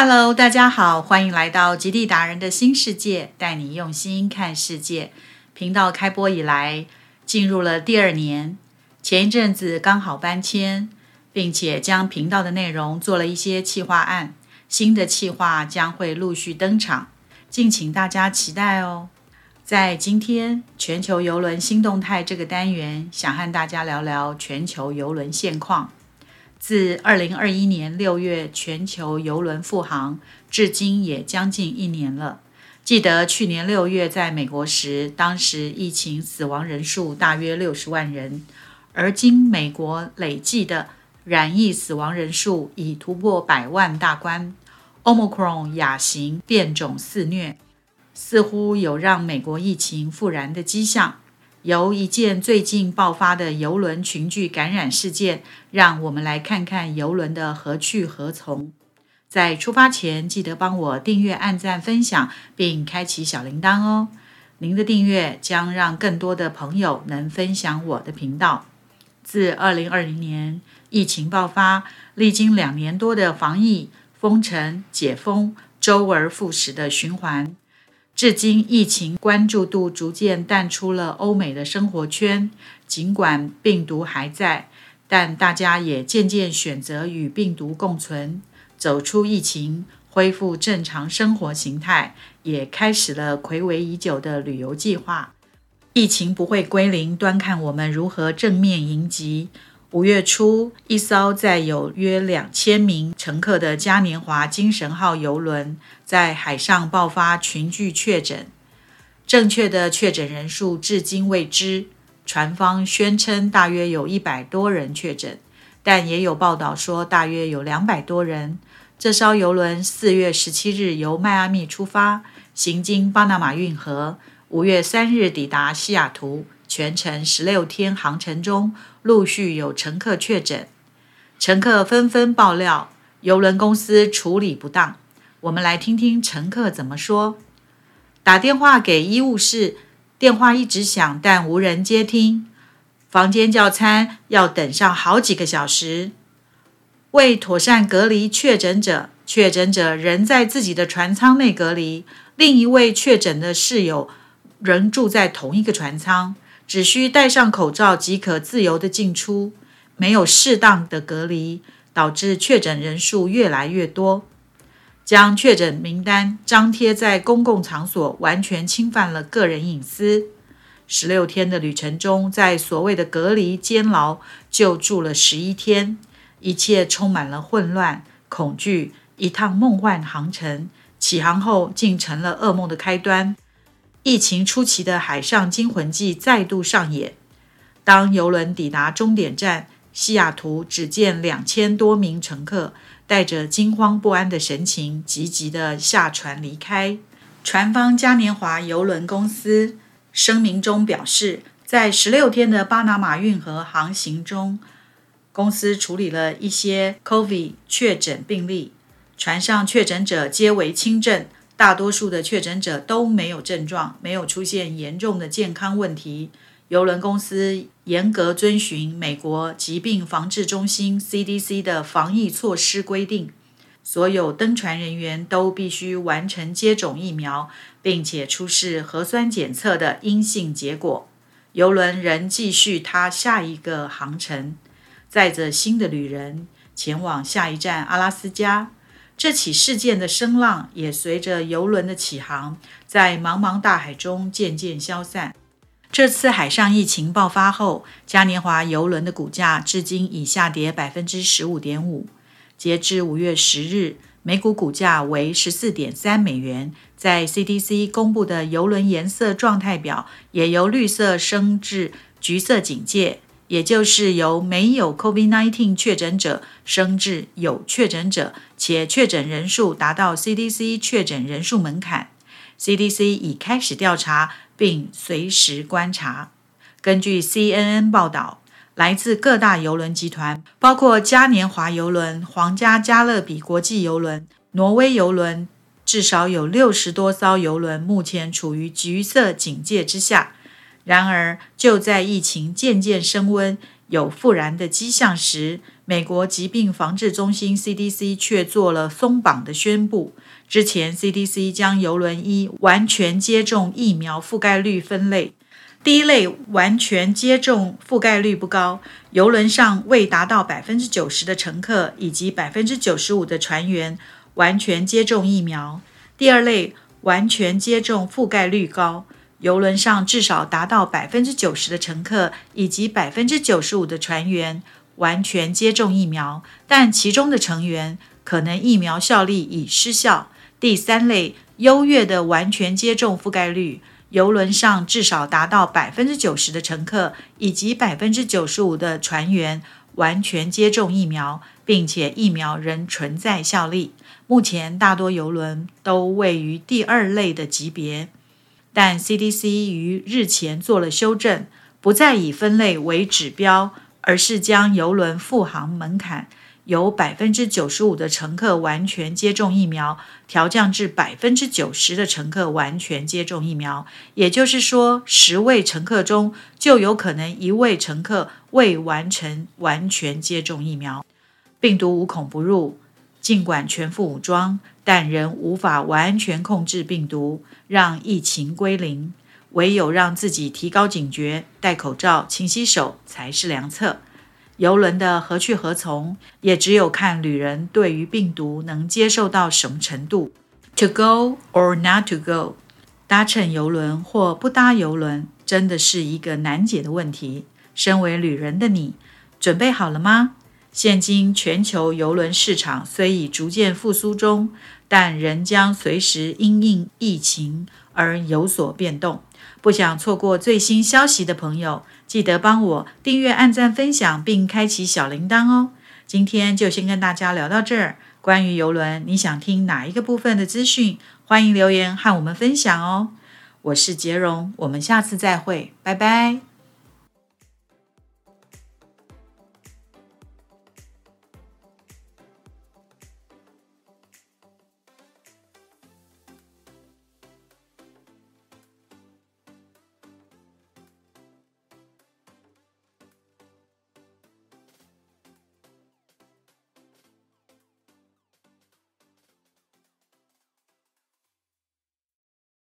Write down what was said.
Hello，大家好，欢迎来到极地达人的新世界，带你用心看世界。频道开播以来，进入了第二年。前一阵子刚好搬迁，并且将频道的内容做了一些企划案，新的企划将会陆续登场，敬请大家期待哦。在今天全球游轮新动态这个单元，想和大家聊聊全球游轮现况。自二零二一年六月全球邮轮复航，至今也将近一年了。记得去年六月在美国时，当时疫情死亡人数大约六十万人，而今美国累计的染疫死亡人数已突破百万大关。Omicron 亚型变种肆虐，似乎有让美国疫情复燃的迹象。由一件最近爆发的游轮群聚感染事件，让我们来看看游轮的何去何从。在出发前，记得帮我订阅、按赞、分享，并开启小铃铛哦。您的订阅将让更多的朋友能分享我的频道。自2020年疫情爆发，历经两年多的防疫、封城、解封，周而复始的循环。至今，疫情关注度逐渐淡出了欧美的生活圈。尽管病毒还在，但大家也渐渐选择与病毒共存，走出疫情，恢复正常生活形态，也开始了暌违已久的旅游计划。疫情不会归零，端看我们如何正面迎击。五月初，一艘载有约两千名乘客的嘉年华精神号游轮在海上爆发群聚确诊，正确的确诊人数至今未知。船方宣称大约有一百多人确诊，但也有报道说大约有两百多人。这艘游轮四月十七日由迈阿密出发，行经巴拿马运河，五月三日抵达西雅图。全程十六天航程中，陆续有乘客确诊，乘客纷纷爆料邮轮公司处理不当。我们来听听乘客怎么说。打电话给医务室，电话一直响，但无人接听。房间叫餐要等上好几个小时。为妥善隔离确诊者，确诊者仍在自己的船舱内隔离，另一位确诊的室友仍住在同一个船舱。只需戴上口罩即可自由的进出，没有适当的隔离，导致确诊人数越来越多。将确诊名单张贴在公共场所，完全侵犯了个人隐私。十六天的旅程中，在所谓的隔离监牢就住了十一天，一切充满了混乱、恐惧。一趟梦幻航程，起航后竟成了噩梦的开端。疫情初期的海上惊魂记再度上演。当游轮抵达终点站西雅图，只见两千多名乘客带着惊慌不安的神情，急急地下船离开。船方嘉年华游轮公司声明中表示，在十六天的巴拿马运河航行中，公司处理了一些 COVID 确诊病例，船上确诊者皆为轻症。大多数的确诊者都没有症状，没有出现严重的健康问题。邮轮公司严格遵循美国疾病防治中心 （CDC） 的防疫措施规定，所有登船人员都必须完成接种疫苗，并且出示核酸检测的阴性结果。邮轮仍继续它下一个航程，载着新的旅人前往下一站阿拉斯加。这起事件的声浪也随着游轮的起航，在茫茫大海中渐渐消散。这次海上疫情爆发后，嘉年华游轮的股价至今已下跌百分之十五点五。截至五月十日，每股股价为十四点三美元。在 CDC 公布的游轮颜色状态表，也由绿色升至橘色警戒。也就是由没有 COVID-19 确诊者升至有确诊者，且确诊人数达到 CDC 确诊人数门槛。CDC 已开始调查并随时观察。根据 CNN 报道，来自各大邮轮集团，包括嘉年华邮轮、皇家加勒比国际邮轮、挪威邮轮，至少有六十多艘邮轮目前处于橘色警戒之下。然而，就在疫情渐渐升温、有复燃的迹象时，美国疾病防治中心 （CDC） 却做了松绑的宣布。之前，CDC 将邮轮依完全接种疫苗覆盖率分类，第一类完全接种覆盖率不高，邮轮上未达到百分之九十的乘客以及百分之九十五的船员完全接种疫苗；第二类完全接种覆盖率高。游轮上至少达到百分之九十的乘客以及百分之九十五的船员完全接种疫苗，但其中的成员可能疫苗效力已失效。第三类优越的完全接种覆盖率，游轮上至少达到百分之九十的乘客以及百分之九十五的船员完全接种疫苗，并且疫苗仍存在效力。目前大多游轮都位于第二类的级别。但 CDC 于日前做了修正，不再以分类为指标，而是将邮轮复航门槛由百分之九十五的乘客完全接种疫苗调降至百分之九十的乘客完全接种疫苗。也就是说，十位乘客中就有可能一位乘客未完成完全接种疫苗。病毒无孔不入。尽管全副武装，但仍无法完全控制病毒，让疫情归零。唯有让自己提高警觉，戴口罩、勤洗手才是良策。游轮的何去何从，也只有看旅人对于病毒能接受到什么程度。To go or not to go，搭乘游轮或不搭游轮，真的是一个难解的问题。身为旅人的你，准备好了吗？现今全球邮轮市场虽已逐渐复苏中，但仍将随时因应疫情而有所变动。不想错过最新消息的朋友，记得帮我订阅、按赞、分享，并开启小铃铛哦。今天就先跟大家聊到这儿。关于邮轮，你想听哪一个部分的资讯？欢迎留言和我们分享哦。我是杰荣，我们下次再会，拜拜。